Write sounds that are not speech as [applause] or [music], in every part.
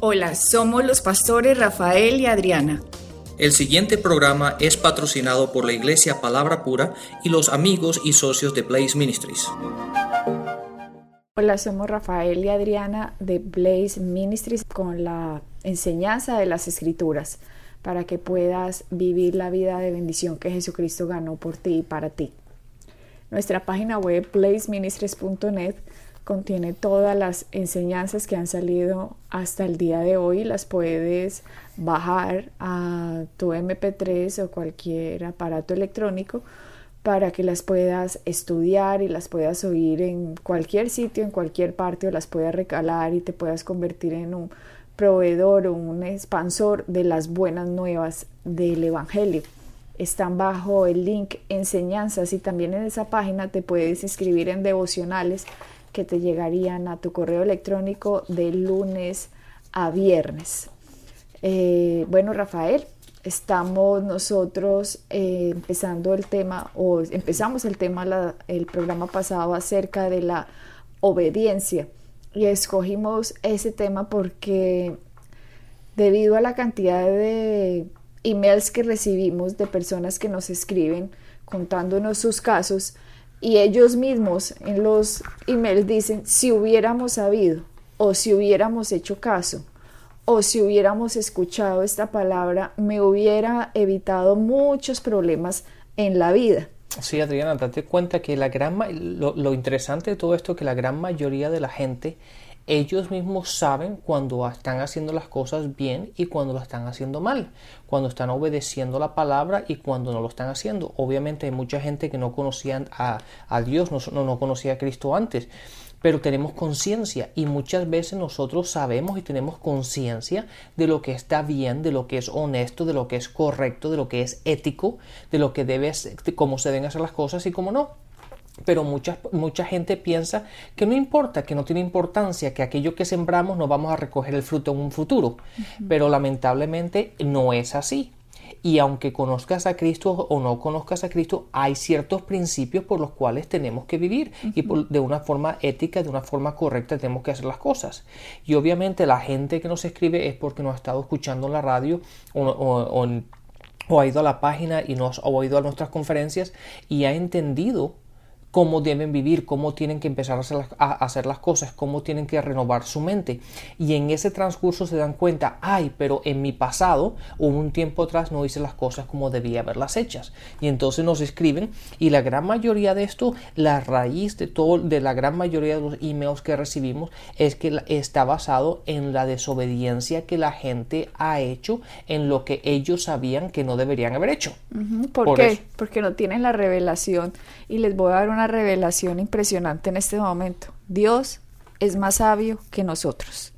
Hola, somos los pastores Rafael y Adriana. El siguiente programa es patrocinado por la Iglesia Palabra Pura y los amigos y socios de Blaze Ministries. Hola, somos Rafael y Adriana de Blaze Ministries con la enseñanza de las Escrituras para que puedas vivir la vida de bendición que Jesucristo ganó por ti y para ti. Nuestra página web blazeministries.net contiene todas las enseñanzas que han salido hasta el día de hoy. Las puedes bajar a tu MP3 o cualquier aparato electrónico para que las puedas estudiar y las puedas oír en cualquier sitio, en cualquier parte o las puedas recalar y te puedas convertir en un proveedor o un expansor de las buenas nuevas del Evangelio. Están bajo el link enseñanzas y también en esa página te puedes inscribir en devocionales que te llegarían a tu correo electrónico de lunes a viernes. Eh, bueno, Rafael, estamos nosotros eh, empezando el tema, o empezamos el tema el programa pasado acerca de la obediencia y escogimos ese tema porque debido a la cantidad de emails que recibimos de personas que nos escriben contándonos sus casos, y ellos mismos en los emails dicen si hubiéramos sabido o si hubiéramos hecho caso o si hubiéramos escuchado esta palabra me hubiera evitado muchos problemas en la vida. Sí, Adriana, date cuenta que la gran lo, lo interesante de todo esto es que la gran mayoría de la gente ellos mismos saben cuando están haciendo las cosas bien y cuando lo están haciendo mal, cuando están obedeciendo la palabra y cuando no lo están haciendo. Obviamente hay mucha gente que no conocía a, Dios, no, no conocía a Cristo antes, pero tenemos conciencia y muchas veces nosotros sabemos y tenemos conciencia de lo que está bien, de lo que es honesto, de lo que es correcto, de lo que es ético, de lo que debe, de cómo se deben hacer las cosas y cómo no. Pero mucha, mucha gente piensa que no importa, que no tiene importancia, que aquello que sembramos no vamos a recoger el fruto en un futuro. Pero lamentablemente no es así. Y aunque conozcas a Cristo o no conozcas a Cristo, hay ciertos principios por los cuales tenemos que vivir y de una forma ética, de una forma correcta tenemos que hacer las cosas. Y obviamente la gente que nos escribe es porque nos ha estado escuchando en la radio o, ha ido a la página y nos ha oído a nuestras conferencias y ha entendido cómo deben vivir, cómo tienen que empezar a hacer, las, cosas, cómo tienen que renovar su mente. Y en ese transcurso se dan cuenta, ay, pero en mi pasado o un tiempo atrás no hice las cosas como debía haberlas hechas. Y entonces nos escriben y la gran mayoría de esto, la raíz de todo, de la gran mayoría de los emails que recibimos es que está basado en la desobediencia que la gente ha hecho en lo que ellos sabían que no deberían haber hecho. ¿Por, qué? Porque no tienen la revelación y les voy a dar una revelación impresionante en este momento. Dios es más sabio que nosotros.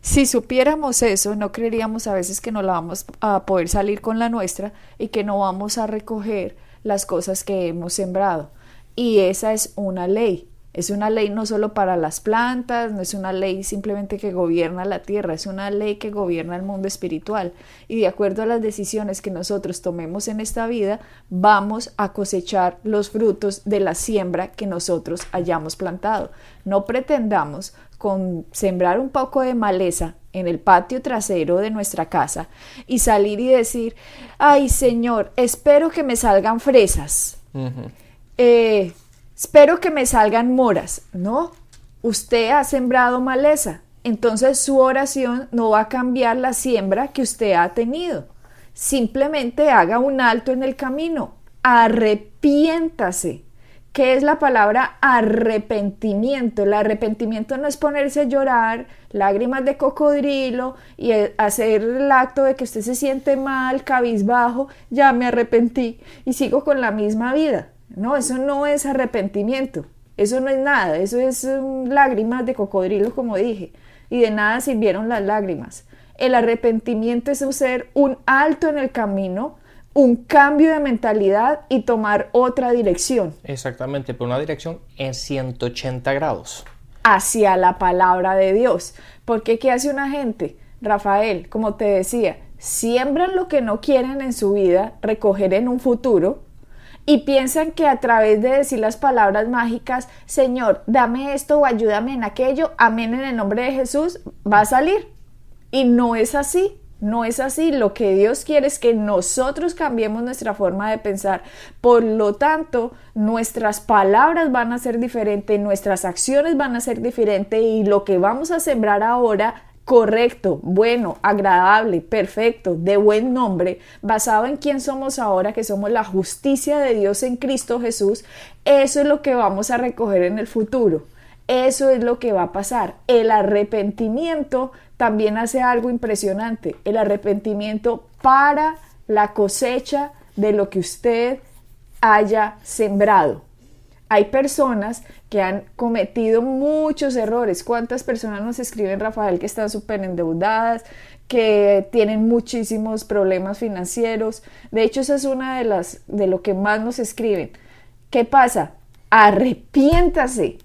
Si supiéramos eso, no creeríamos a veces que no la vamos a poder salir con la nuestra y que no vamos a recoger las cosas que hemos sembrado. Y esa es una ley. Es una ley no solo para las plantas, no es una ley simplemente que gobierna la tierra, es una ley que gobierna el mundo espiritual. Y de acuerdo a las decisiones que nosotros tomemos en esta vida, vamos a cosechar los frutos de la siembra que nosotros hayamos plantado. No pretendamos con sembrar un poco de maleza en el patio trasero de nuestra casa y salir y decir, ay Señor, espero que me salgan fresas. eh, espero que me salgan moras. No, usted ha sembrado maleza, entonces su oración no va a cambiar la siembra que usted ha tenido. Simplemente haga un alto en el camino, arrepiéntase. ¿Qué es la palabra arrepentimiento? El arrepentimiento no es ponerse a llorar, lágrimas de cocodrilo y eh, hacer el acto de que usted se siente mal, cabizbajo, ya me arrepentí y sigo con la misma vida. No, eso no es arrepentimiento, eso no es nada, eso es um, lágrimas de cocodrilo, como dije, y de nada sirvieron las lágrimas. El arrepentimiento es hacer un alto en el camino, un cambio de mentalidad y tomar otra dirección. Exactamente, pero una dirección en 180 grados. Hacia la palabra de Dios. Porque ¿qué hace una gente? Rafael, como te decía, siembran lo que no quieren en su vida, recoger en un futuro, y piensan que a través de decir las palabras mágicas, Señor, dame esto o ayúdame en aquello, amén en el nombre de Jesús, va a salir. Y no es así. No es así. Lo que Dios quiere es que nosotros cambiemos nuestra forma de pensar. Por lo tanto, nuestras palabras van a ser diferentes, nuestras acciones van a ser diferentes y lo que vamos a sembrar ahora correcto, bueno, agradable, perfecto, de buen nombre, basado en quién somos ahora, que somos la justicia de Dios en Cristo Jesús, eso es lo que vamos a recoger en el futuro. Eso es lo que va a pasar. El arrepentimiento también hace algo impresionante. El arrepentimiento para la cosecha de lo que usted haya sembrado. Hay personas que han cometido muchos errores. ¿Cuántas personas nos escriben, Rafael, que están súper endeudadas, que tienen muchísimos problemas financieros? De hecho, esa es una de las de lo que más nos escriben. ¿Qué pasa? Arrepiéntase.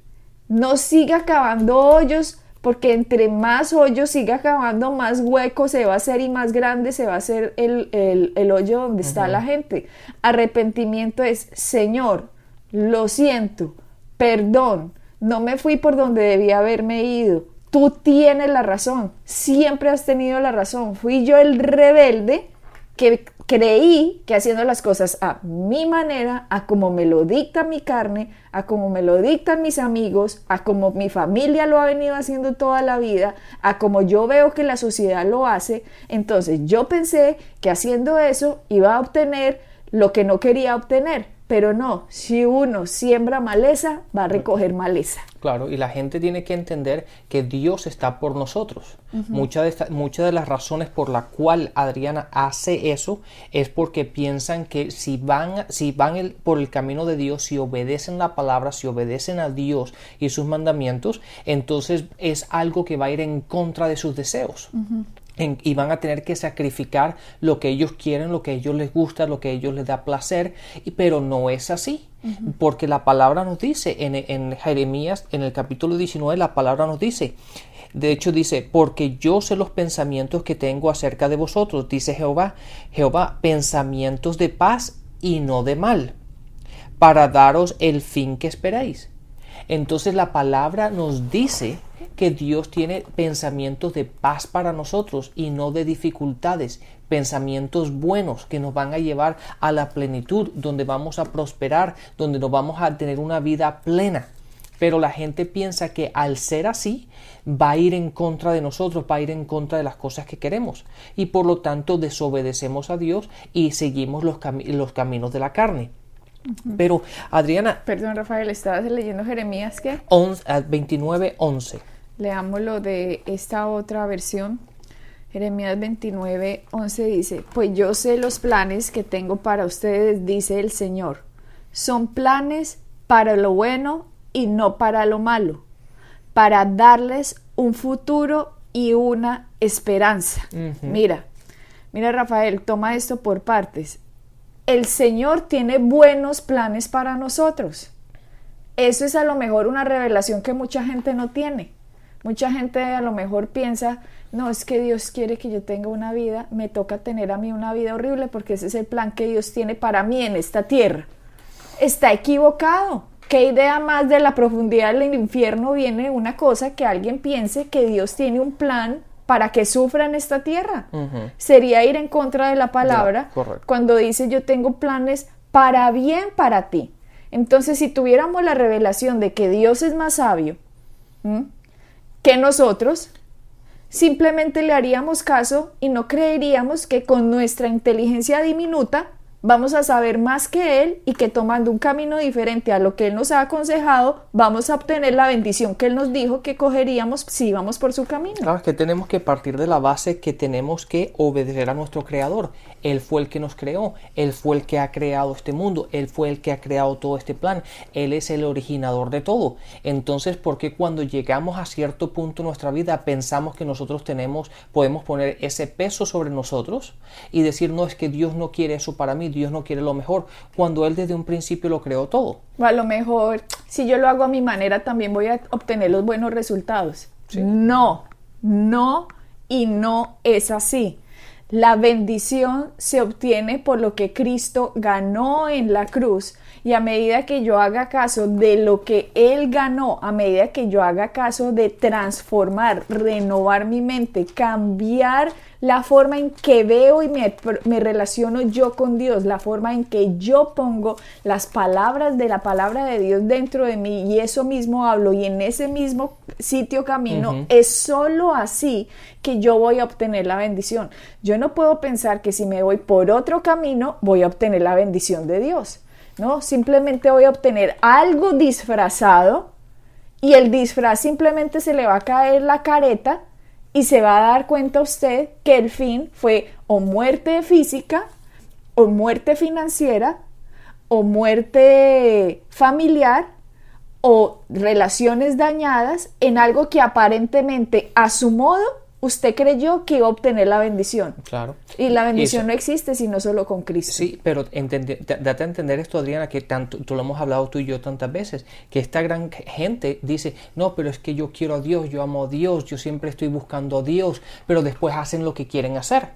No siga cavando hoyos porque entre más hoyos siga cavando, más hueco se va a hacer y más grande se va a hacer el, hoyo donde está la gente. Arrepentimiento es, Señor, lo siento, perdón, no me fui por donde debía haberme ido. Tú tienes la razón, siempre has tenido la razón. Fui yo el rebelde que creí que haciendo las cosas a mi manera, a como me lo dicta mi carne, a como me lo dictan mis amigos, a como mi familia lo ha venido haciendo toda la vida, a como yo veo que la sociedad lo hace, entonces yo pensé que haciendo eso iba a obtener lo que no quería obtener. Pero no, si uno siembra maleza, va a recoger maleza. Claro, y la gente tiene que entender que Dios está por nosotros. muchas, de muchas de las razones por la cual Adriana hace eso es porque piensan que si van, si van por el camino de Dios, si obedecen la palabra, si obedecen a Dios y sus mandamientos, entonces es algo que va a ir en contra de sus deseos y van a tener que sacrificar lo que ellos quieren, lo que a ellos les gusta, lo que a ellos les da placer, y, pero no es así, porque la palabra nos dice en, en, Jeremías, en el capítulo 19, la palabra nos dice, de hecho dice, porque yo sé los pensamientos que tengo acerca de vosotros, dice Jehová, Jehová, pensamientos de paz y no de mal, para daros el fin que esperáis. Entonces la palabra nos dice que Dios tiene pensamientos de paz para nosotros y no de dificultades, pensamientos buenos que nos van a llevar a la plenitud, donde vamos a prosperar, donde nos vamos a tener una vida plena. Pero la gente piensa que al ser así va a ir en contra de nosotros, va a ir en contra de las cosas que queremos y por lo tanto desobedecemos a Dios y seguimos los, los caminos de la carne. Pero Adriana... Perdón Rafael, estabas leyendo Jeremías qué? 29, 11. Leámoslo de esta otra versión. Jeremías 29, 11 dice, pues yo sé los planes que tengo para ustedes, dice el Señor. Son planes para lo bueno y no para lo malo, para darles un futuro y una esperanza. Mira, mira Rafael, toma esto por partes. El Señor tiene buenos planes para nosotros. Eso es a lo mejor una revelación que mucha gente no tiene. Mucha gente a lo mejor piensa, no, es que Dios quiere que yo tenga una vida, me toca tener a mí una vida horrible porque ese es el plan que Dios tiene para mí en esta tierra. Está equivocado. ¿Qué idea más de la profundidad del infierno viene una cosa que alguien piense que Dios tiene un plan para que sufra en esta tierra? Sería ir en contra de la palabra cuando dice yo tengo planes para bien para ti. Entonces, si tuviéramos la revelación de que Dios es más sabio, que nosotros, simplemente le haríamos caso y no creeríamos que con nuestra inteligencia diminuta vamos a saber más que Él y que tomando un camino diferente a lo que Él nos ha aconsejado, vamos a obtener la bendición que Él nos dijo que cogeríamos si íbamos por su camino. Claro, es que tenemos que partir de la base que tenemos que obedecer a nuestro Creador. Él fue el que nos creó, Él fue el que ha creado este mundo, Él fue el que ha creado todo este plan, Él es el originador de todo. Entonces, ¿por qué cuando llegamos a cierto punto en nuestra vida pensamos que nosotros tenemos, podemos poner ese peso sobre nosotros y decir, no, es que Dios no quiere eso para mí, Dios no quiere lo mejor, cuando Él desde un principio lo creó todo. a lo mejor, si yo lo hago a mi manera, también voy a obtener los buenos resultados. No, no y no es así. La bendición se obtiene por lo que Cristo ganó en la cruz y a medida que yo haga caso de lo que Él ganó, a medida que yo haga caso de transformar, renovar mi mente, cambiar la forma en que veo y me, me, relaciono yo con Dios, la forma en que yo pongo las palabras de la palabra de Dios dentro de mí y eso mismo hablo y en ese mismo sitio camino, es solo así que yo voy a obtener la bendición. Yo no puedo pensar que si me voy por otro camino voy a obtener la bendición de Dios. No, simplemente voy a obtener algo disfrazado y el disfraz simplemente se le va a caer la careta y se va a dar cuenta usted que el fin fue o muerte física, o muerte financiera, o muerte familiar, o relaciones dañadas en algo que aparentemente a su modo usted creyó que iba a obtener la bendición. Claro. Y la bendición no existe sino solo con Cristo. Sí, pero date a entender esto, Adriana, que tanto, tú lo hemos hablado tú y yo tantas veces, que esta gran gente dice, no, pero es que yo quiero a Dios, yo amo a Dios, yo siempre estoy buscando a Dios, pero después hacen lo que quieren hacer.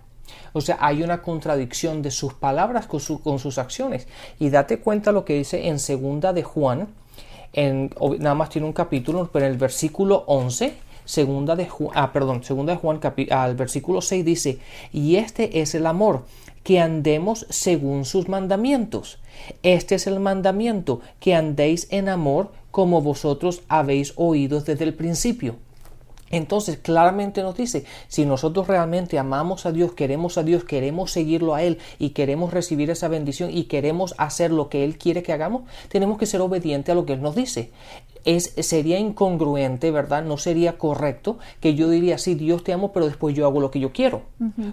O sea, hay una contradicción de sus palabras con, con sus acciones. Y date cuenta lo que dice en segunda de Juan, en, nada más tiene un capítulo, pero en el versículo 11, segunda de Juan, ah, perdón, segunda de Juan al versículo 6 dice, y este es el amor, que andemos según sus mandamientos. Este es el mandamiento, que andéis en amor como vosotros habéis oído desde el principio. Entonces claramente nos dice, si nosotros realmente amamos a Dios, queremos a Dios, queremos seguirlo a Él y queremos recibir esa bendición y queremos hacer lo que Él quiere que hagamos, tenemos que ser obedientes a lo que Él nos dice. Es, sería incongruente, ¿verdad? No sería correcto que yo diría, sí, Dios te amo, pero después yo hago lo que yo quiero.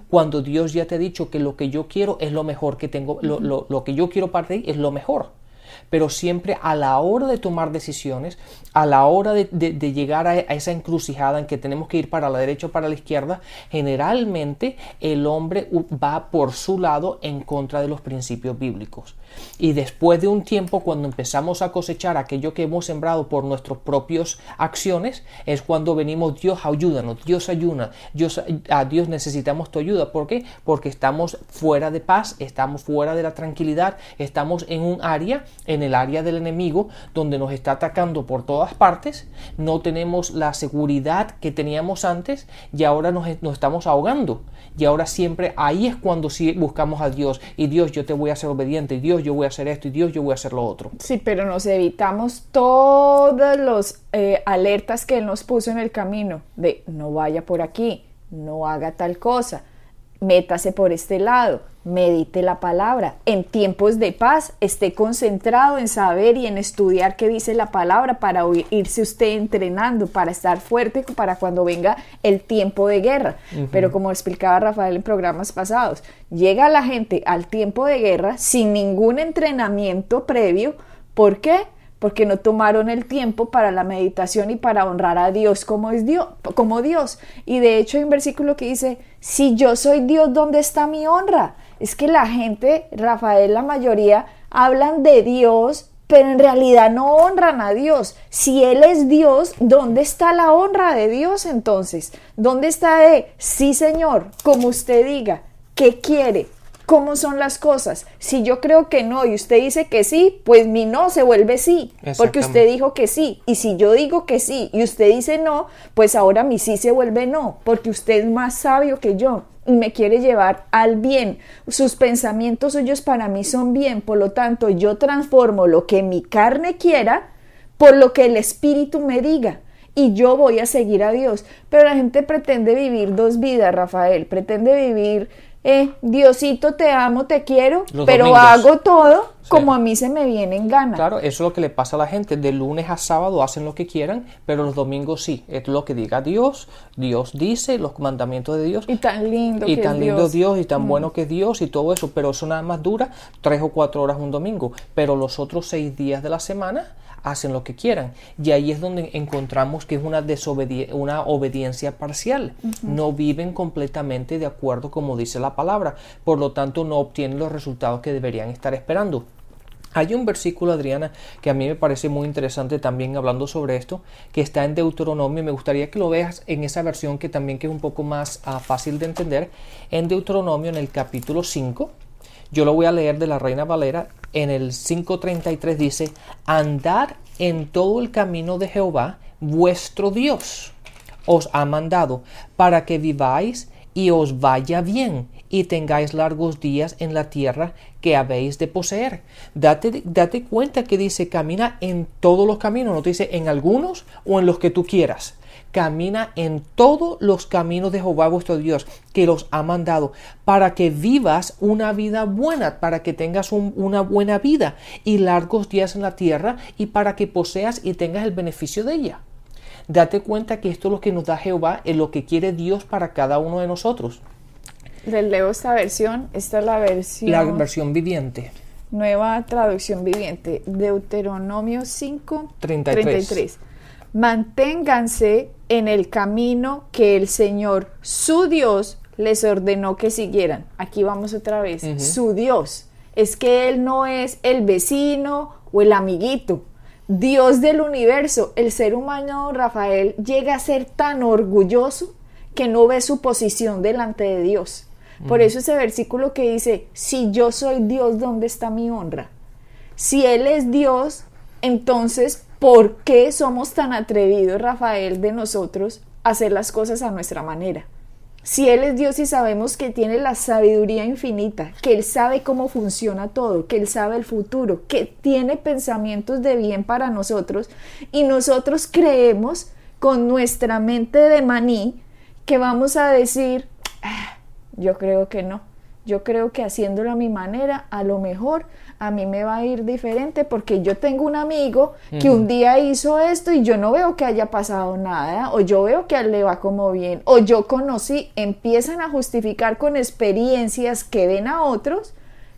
Cuando Dios ya te ha dicho que lo que yo quiero es lo mejor que tengo, lo, lo, lo que yo quiero para ti es lo mejor pero siempre a la hora de tomar decisiones, a la hora de, llegar a, esa encrucijada en que tenemos que ir para la derecha o para la izquierda, generalmente el hombre va por su lado en contra de los principios bíblicos. Y después de un tiempo, cuando empezamos a cosechar aquello que hemos sembrado por nuestras propias acciones, es cuando venimos, Dios ayúdanos, Dios ayuda, Dios, a Dios necesitamos tu ayuda. ¿Por qué? Porque estamos fuera de paz, estamos fuera de la tranquilidad, estamos en un área, en el área del enemigo, donde nos está atacando por todas partes, no tenemos la seguridad que teníamos antes y ahora nos, nos estamos ahogando. Y ahora siempre ahí es cuando sí buscamos a Dios y Dios, yo te voy a ser obediente, Dios, yo voy a hacer esto y Dios, yo voy a hacer lo otro. Sí, pero nos evitamos todos los eh, alertas que Él nos puso en el camino de no vaya por aquí, no haga tal cosa, métase por este lado, medite la palabra. En tiempos de paz, esté concentrado en saber y en estudiar qué dice la palabra para irse usted entrenando, para estar fuerte para cuando venga el tiempo de guerra. Pero como explicaba Rafael en programas pasados, llega la gente al tiempo de guerra sin ningún entrenamiento previo. ¿Por qué? Porque no tomaron el tiempo para la meditación y para honrar a Dios como es Dios, como Dios. Y de hecho hay un versículo que dice, si yo soy Dios, ¿dónde está mi honra? Es que la gente, Rafael, la mayoría, hablan de Dios, pero en realidad no honran a Dios. Si Él es Dios, ¿dónde está la honra de Dios entonces? ¿Dónde está de, sí Señor, como usted diga, qué quiere? Cómo son las cosas. Si yo creo que no y usted dice que sí, pues mi no se vuelve sí, porque usted dijo que sí. Y si yo digo que sí y usted dice no, pues ahora mi sí se vuelve no, porque usted es más sabio que yo y me quiere llevar al bien. Sus pensamientos suyos para mí son bien, por lo tanto yo transformo lo que mi carne quiera por lo que el espíritu me diga y yo voy a seguir a Dios. Pero la gente pretende vivir dos vidas, Rafael, pretende vivir eh, Diosito te amo, te quiero, pero hago todo como a mí se me viene en gana. Claro, eso es lo que le pasa a la gente. De lunes a sábado hacen lo que quieran, pero los domingos sí. Es lo que diga Dios. Dios dice los mandamientos de Dios. Y tan lindo. Y tan lindo Dios. y tan mm. bueno que es Dios y todo eso. Pero eso nada más dura tres o cuatro horas un domingo. Pero los otros seis días de la semana hacen lo que quieran. Y ahí es donde encontramos que es una, una obediencia parcial. No viven completamente de acuerdo como dice la palabra. Por lo tanto, no obtienen los resultados que deberían estar esperando. Hay un versículo, Adriana, que a mí me parece muy interesante también hablando sobre esto, que está en Deuteronomio. Me gustaría que lo veas en esa versión que también que es un poco más ah, fácil de entender. En Deuteronomio, en el capítulo 5, yo lo voy a leer de la Reina Valera. En el 5.33 dice, andad en todo el camino de Jehová, vuestro Dios, os ha mandado, para que viváis y os vaya bien y tengáis largos días en la tierra que habéis de poseer. Date, date cuenta que dice camina en todos los caminos, no te dice en algunos o en los que tú quieras. Camina en todos los caminos de Jehová vuestro Dios, que los ha mandado, para que vivas una vida buena, para que tengas una buena vida y largos días en la tierra, y para que poseas y tengas el beneficio de ella. Date cuenta que esto es lo que nos da Jehová, es lo que quiere Dios para cada uno de nosotros. Les leo esta versión. Esta es la versión. La versión viviente. Nueva traducción viviente. Deuteronomio 5, 33. 33. Manténganse en el camino que el Señor, su Dios, les ordenó que siguieran. Aquí vamos otra vez. Su Dios. Es que Él no es el vecino o el amiguito. Dios del universo. El ser humano, Rafael, llega a ser tan orgulloso que no ve su posición delante de Dios. Por eso ese versículo que dice, si yo soy Dios, ¿dónde está mi honra? Si Él es Dios, entonces, ¿por qué somos tan atrevidos, Rafael, de nosotros hacer las cosas a nuestra manera? Si Él es Dios y sabemos que tiene la sabiduría infinita, que Él sabe cómo funciona todo, que Él sabe el futuro, que tiene pensamientos de bien para nosotros, y nosotros creemos con nuestra mente de maní que vamos a decir, ah, yo creo que no. Yo creo que haciéndolo a mi manera, a lo mejor a mí me va a ir diferente porque yo tengo un amigo que un día hizo esto y yo no veo que haya pasado nada, o yo veo que a él le va como bien, o yo conocí, empiezan a justificar con experiencias que ven a otros,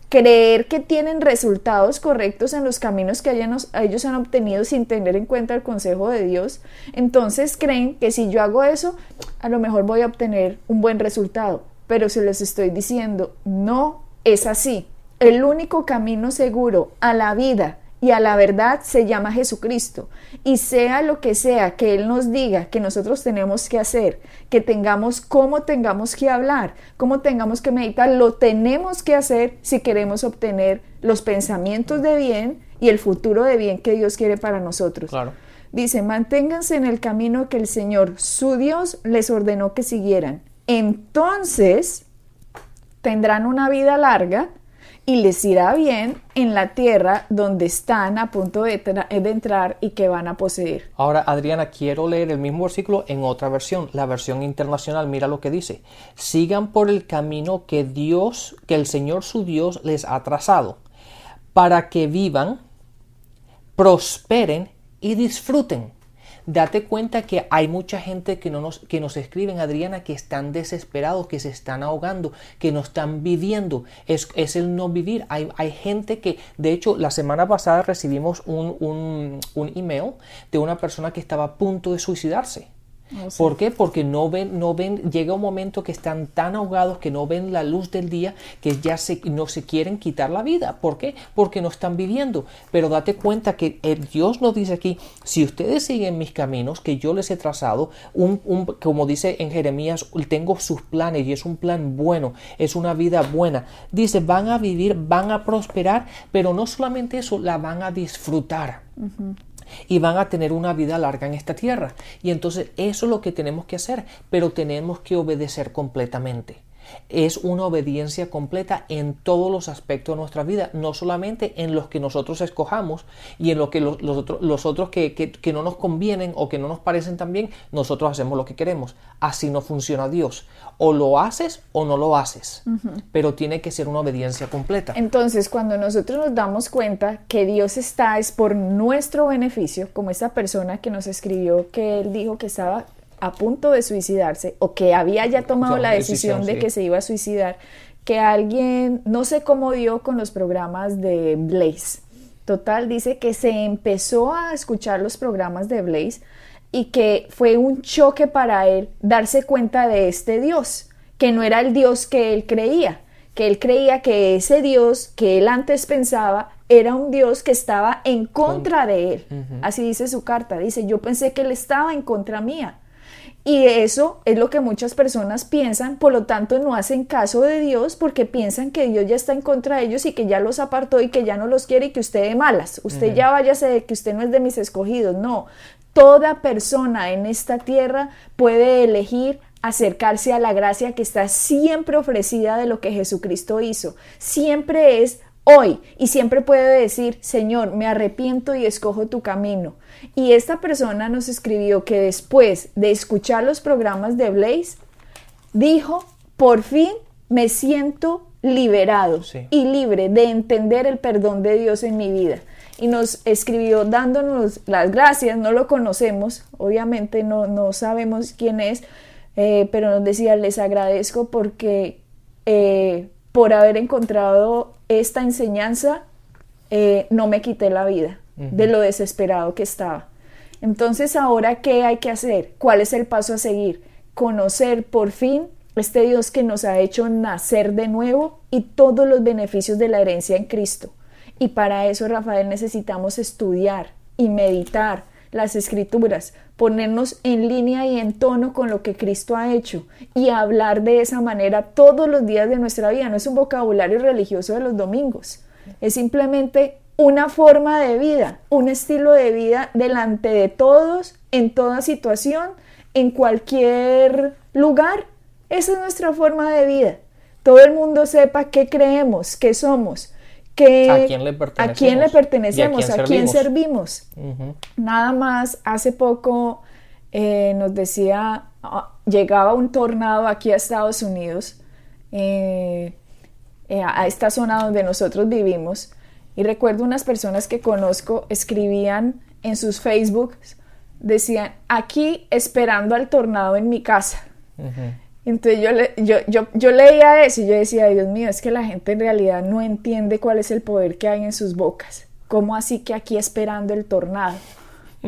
creer que tienen resultados correctos en los caminos que ellos han obtenido sin tener en cuenta el consejo de Dios, entonces creen que si yo hago eso, a lo mejor voy a obtener un buen resultado pero se les estoy diciendo, no es así. El único camino seguro a la vida y a la verdad se llama Jesucristo. Y sea lo que sea que Él nos diga que nosotros tenemos que hacer, que tengamos cómo tengamos que hablar, cómo tengamos que meditar, lo tenemos que hacer si queremos obtener los pensamientos de bien y el futuro de bien que Dios quiere para nosotros. Claro. Dice, manténganse en el camino que el Señor, su Dios, les ordenó que siguieran entonces tendrán una vida larga y les irá bien en la tierra donde están a punto de, entrar y que van a poseer. Ahora, Adriana, quiero leer el mismo versículo en otra versión, la versión internacional. Mira lo que dice. Sigan por el camino que Dios, que el Señor su Dios les ha trazado, para que vivan, prosperen y disfruten date cuenta que hay mucha gente que, no nos, que nos escriben, Adriana, que están desesperados, que se están ahogando, que no están viviendo. Es, es el no vivir. Hay, hay, gente que, de hecho, la semana pasada recibimos un, un, un email de una persona que estaba a punto de suicidarse. Oh, ¿Por qué? Porque no ven, no ven, llega un momento que están tan ahogados que no ven la luz del día que ya se, no se quieren quitar la vida. ¿Por qué? Porque no están viviendo. Pero date cuenta que el Dios nos dice aquí, si ustedes siguen mis caminos que yo les he trazado, un, un, como dice en Jeremías, tengo sus planes y es un plan bueno, es una vida buena. Dice, van a vivir, van a prosperar, pero no solamente eso, la van a disfrutar y van a tener una vida larga en esta tierra. Y entonces eso es lo que tenemos que hacer, pero tenemos que obedecer completamente es una obediencia completa en todos los aspectos de nuestra vida, no solamente en los que nosotros escojamos y en lo que los, otros, que, no nos convienen o que no nos parecen tan bien, nosotros hacemos lo que queremos. Así no funciona Dios. O lo haces o no lo haces, pero tiene que ser una obediencia completa. Entonces, cuando nosotros nos damos cuenta que Dios está es por nuestro beneficio, como esta persona que nos escribió que él dijo que estaba a punto de suicidarse o que había ya tomado la decisión, de que se iba a suicidar, que alguien, no sé cómo dio con los programas de Blaze. Total, dice que se empezó a escuchar los programas de Blaze y que fue un choque para él darse cuenta de este Dios, que no era el Dios que él creía, que él creía que ese Dios que él antes pensaba era un Dios que estaba en contra de él. Así dice su carta. Dice, yo pensé que él estaba en contra mía. Y eso es lo que muchas personas piensan, por lo tanto no hacen caso de Dios porque piensan que Dios ya está en contra de ellos y que ya los apartó y que ya no los quiere y que usted de malas, usted ya váyase de que usted no es de mis escogidos. No, toda persona en esta tierra puede elegir acercarse a la gracia que está siempre ofrecida de lo que Jesucristo hizo. Siempre es hoy y siempre puede decir, Señor, me arrepiento y escojo tu camino. Y esta persona nos escribió que después de escuchar los programas de Blaze, dijo, por fin me siento liberado y libre de entender el perdón de Dios en mi vida. Y nos escribió dándonos las gracias, no lo conocemos, obviamente no, no sabemos quién es, eh, pero nos decía, les agradezco porque eh, por haber encontrado esta enseñanza, eh, no me quité la vida de lo desesperado que estaba. Entonces, ahora, ¿qué hay que hacer? ¿Cuál es el paso a seguir? Conocer por fin este Dios que nos ha hecho nacer de nuevo y todos los beneficios de la herencia en Cristo. Y para eso, Rafael, necesitamos estudiar y meditar las escrituras, ponernos en línea y en tono con lo que Cristo ha hecho y hablar de esa manera todos los días de nuestra vida. No es un vocabulario religioso de los domingos, es simplemente una forma de vida, un estilo de vida delante de todos, en toda situación, en cualquier lugar. Esa es nuestra forma de vida. Todo el mundo sepa qué creemos, qué somos ¿A quién le pertenecemos? ¿A quién, le pertenecemos? ¿A quién servimos? Nada más, hace poco eh, nos decía, ah, llegaba un tornado aquí a Estados Unidos, eh, eh, a esta zona donde nosotros vivimos, y recuerdo unas personas que conozco escribían en sus Facebooks, decían, aquí esperando al tornado en mi casa. Entonces yo, le, yo, yo, yo, leía eso y yo decía, Dios mío, es que la gente en realidad no entiende cuál es el poder que hay en sus bocas. ¿Cómo así que aquí esperando el tornado?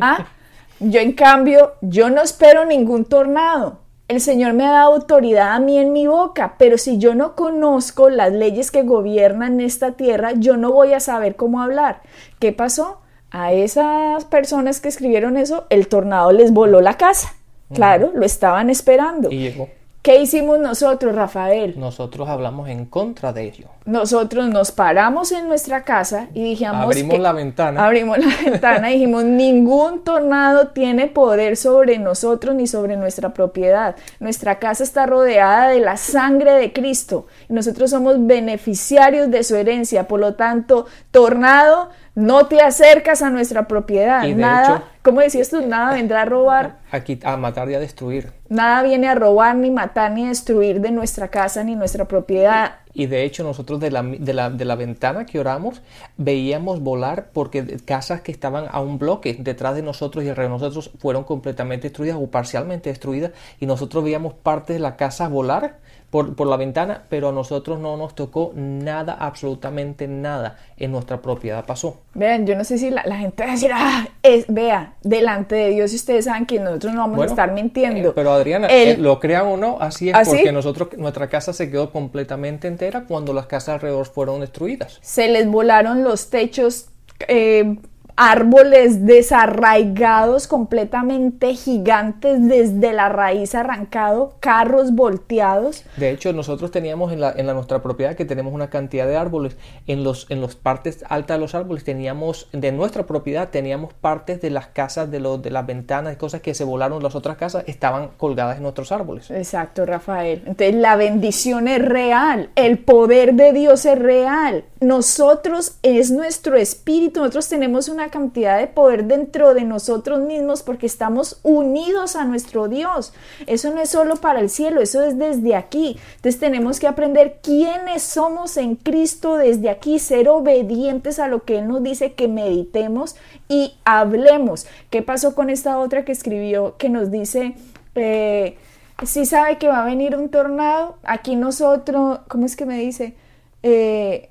Ah, [laughs] yo en cambio, yo no espero ningún tornado. El Señor me ha dado autoridad a mí en mi boca, pero si yo no conozco las leyes que gobiernan esta tierra, yo no voy a saber cómo hablar. ¿Qué pasó? A esas personas que escribieron eso, el tornado les voló la casa. Claro, lo estaban esperando. Y llegó. ¿Qué hicimos nosotros, Rafael? Nosotros hablamos en contra de ello. Nosotros nos paramos en nuestra casa y dijimos... Abrimos la ventana. Abrimos la [laughs] ventana y dijimos, ningún tornado tiene poder sobre nosotros ni sobre nuestra propiedad. Nuestra casa está rodeada de la sangre de Cristo y nosotros somos beneficiarios de su herencia. Por lo tanto, tornado no te acercas a nuestra propiedad. nada, como decías tú, nada vendrá a robar. A, matar y a destruir. Nada viene a robar, ni matar, ni destruir de nuestra casa, ni nuestra propiedad. Y de hecho nosotros de la, de la, de la ventana que oramos veíamos volar porque casas que estaban a un bloque detrás de nosotros y alrededor de nosotros fueron completamente destruidas o parcialmente destruidas y nosotros veíamos partes de la casa volar por, la ventana, pero a nosotros no nos tocó nada, absolutamente nada en nuestra propiedad pasó. Vean, yo no sé si la, gente va a decir, ah, es, vea, delante de Dios, ustedes saben que nosotros no vamos a estar mintiendo. Eh, pero Adriana, eh, lo crean o no, así es, porque nosotros, nuestra casa se quedó completamente entera cuando las casas alrededor fueron destruidas. Se les volaron los techos. Eh, árboles desarraigados completamente gigantes desde la raíz arrancado, carros volteados. De hecho, nosotros teníamos en, la, en la nuestra propiedad que tenemos una cantidad de árboles. En los en las partes altas de los árboles teníamos, de nuestra propiedad, teníamos partes de las casas, de, los de las ventanas, cosas que se volaron las otras casas, estaban colgadas en nuestros árboles. Exacto, Rafael. Entonces la bendición es real, el poder de Dios es real. Nosotros es nuestro espíritu, nosotros tenemos una cantidad de poder dentro de nosotros mismos porque estamos unidos a nuestro Dios. Eso no es solo para el cielo, eso es desde aquí. Entonces tenemos que aprender quiénes somos en Cristo desde aquí, ser obedientes a lo que Él nos dice que meditemos y hablemos. ¿Qué pasó con esta otra que escribió que nos dice... Eh, si sabe que va a venir un tornado, aquí nosotros, ¿cómo es que me dice? Eh,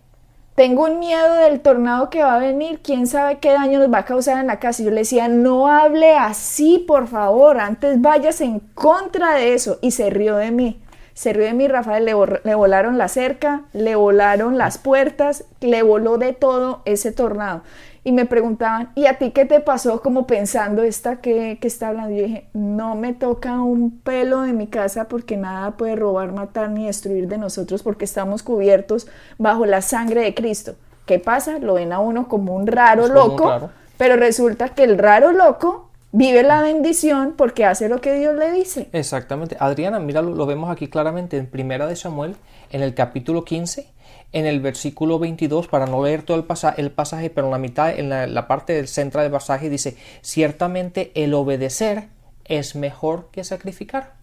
tengo un miedo del tornado que va a venir, quién sabe qué daño nos va a causar en la casa. Y yo le decía, no hable así, por favor, antes vayas en contra de eso. Y se rió de mí. Se rió de mí, Rafael, le, le volaron la cerca, le volaron las puertas, le voló de todo ese tornado y me preguntaban, ¿y a ti qué te pasó? Como pensando, esta que, que está hablando. Yo dije, no me toca un pelo de mi casa porque nada puede robar, matar ni destruir de nosotros porque estamos cubiertos bajo la sangre de Cristo. ¿Qué pasa? Lo ven a uno como un raro loco, pero resulta que el raro loco vive la bendición porque hace lo que Dios le dice. Exactamente. Adriana, mira, lo, lo vemos aquí claramente en Primera de Samuel, en el capítulo 15 en el versículo 22, para no leer todo el, el pasaje, pero en la mitad, en la, parte del centro del pasaje, dice, ciertamente el obedecer es mejor que sacrificar.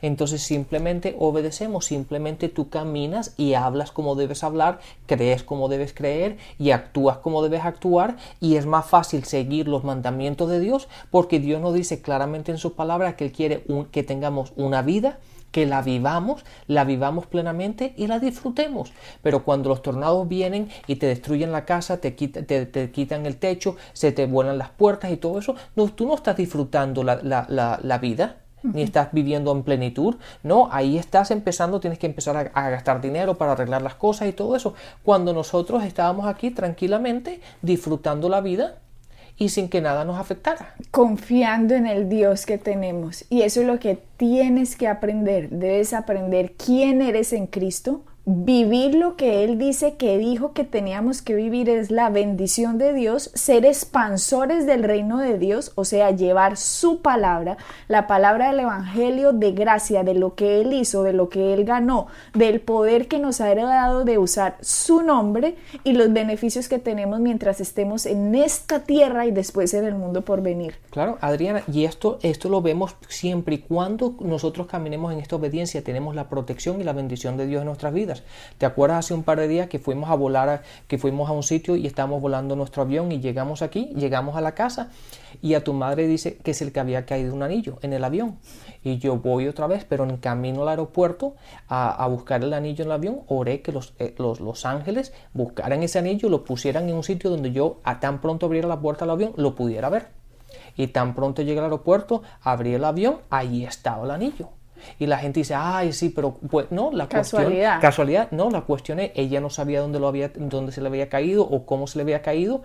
Entonces simplemente obedecemos, simplemente tú caminas y hablas como debes hablar, crees como debes creer y actúas como debes actuar y es más fácil seguir los mandamientos de Dios porque Dios nos dice claramente en su palabra que Él quiere que tengamos una vida que la vivamos, la vivamos plenamente y la disfrutemos. Pero cuando los tornados vienen y te destruyen la casa, te, te, quitan el techo, se te vuelan las puertas y todo eso, no, tú no estás disfrutando la, la, la, vida, ni estás viviendo en plenitud. No, ahí estás empezando, tienes que empezar a, a, gastar dinero para arreglar las cosas y todo eso. Cuando nosotros estábamos aquí tranquilamente disfrutando la vida y sin que nada nos afectara. Confiando en el Dios que tenemos. Y eso es lo que tienes que aprender. Debes aprender quién eres en Cristo Vivir lo que Él dice que dijo que teníamos que vivir es la bendición de Dios, ser expansores del reino de Dios, o sea, llevar su palabra, la palabra del Evangelio de gracia, de lo que Él hizo, de lo que Él ganó, del poder que nos ha heredado de usar su nombre y los beneficios que tenemos mientras estemos en esta tierra y después en el mundo por venir. Claro, Adriana, y esto, esto lo vemos siempre y cuando nosotros caminemos en esta obediencia, tenemos la protección y la bendición de Dios en nuestras vidas. ¿Te acuerdas hace un par de días que fuimos a volar, que fuimos a un sitio y estábamos volando nuestro avión y llegamos aquí, llegamos a la casa y a tu madre dice que es el que había caído un anillo en el avión? Y yo voy otra vez, pero en camino al aeropuerto a, buscar el anillo en el avión, oré que los, eh, los, los, ángeles buscaran ese anillo, lo pusieran en un sitio donde yo a tan pronto abriera la puerta del avión, lo pudiera ver. Y tan pronto llegué al aeropuerto, abrí el avión, allí estaba el anillo. Y la gente dice, ay, sí, pero pues no, la casualidad. cuestión, casualidad, no, la cuestión es, ella no sabía dónde, lo había, dónde se le había caído o cómo se le había caído,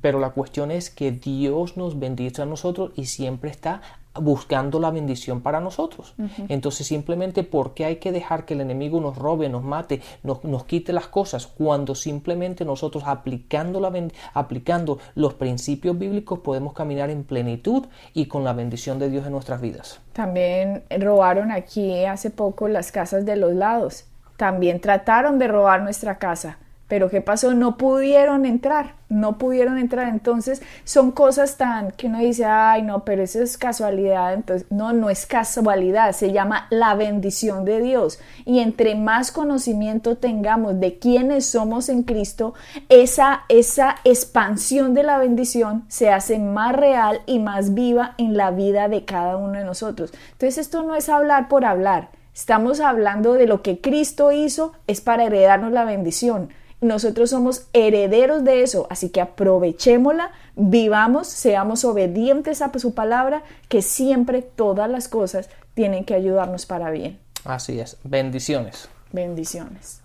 pero la cuestión es que Dios nos bendice a nosotros y siempre está buscando la bendición para nosotros. Entonces simplemente porque hay que dejar que el enemigo nos robe, nos mate, nos, nos quite las cosas, cuando simplemente nosotros aplicando, la, aplicando los principios bíblicos podemos caminar en plenitud y con la bendición de Dios en nuestras vidas. También robaron aquí hace poco las casas de los lados. También trataron de robar nuestra casa. Pero ¿qué pasó? No pudieron entrar, no pudieron entrar. Entonces son cosas tan que uno dice, ay, no, pero eso es casualidad. Entonces, no, no es casualidad, se llama la bendición de Dios. Y entre más conocimiento tengamos de quiénes somos en Cristo, esa, esa expansión de la bendición se hace más real y más viva en la vida de cada uno de nosotros. Entonces esto no es hablar por hablar. Estamos hablando de lo que Cristo hizo, es para heredarnos la bendición. Nosotros somos herederos de eso, así que aprovechémosla, vivamos, seamos obedientes a su palabra, que siempre todas las cosas tienen que ayudarnos para bien. Así es, bendiciones. Bendiciones.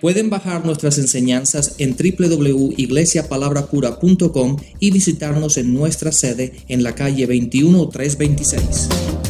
Pueden bajar nuestras enseñanzas en www.iglesiapalabracura.com y visitarnos en nuestra sede en la calle 21326.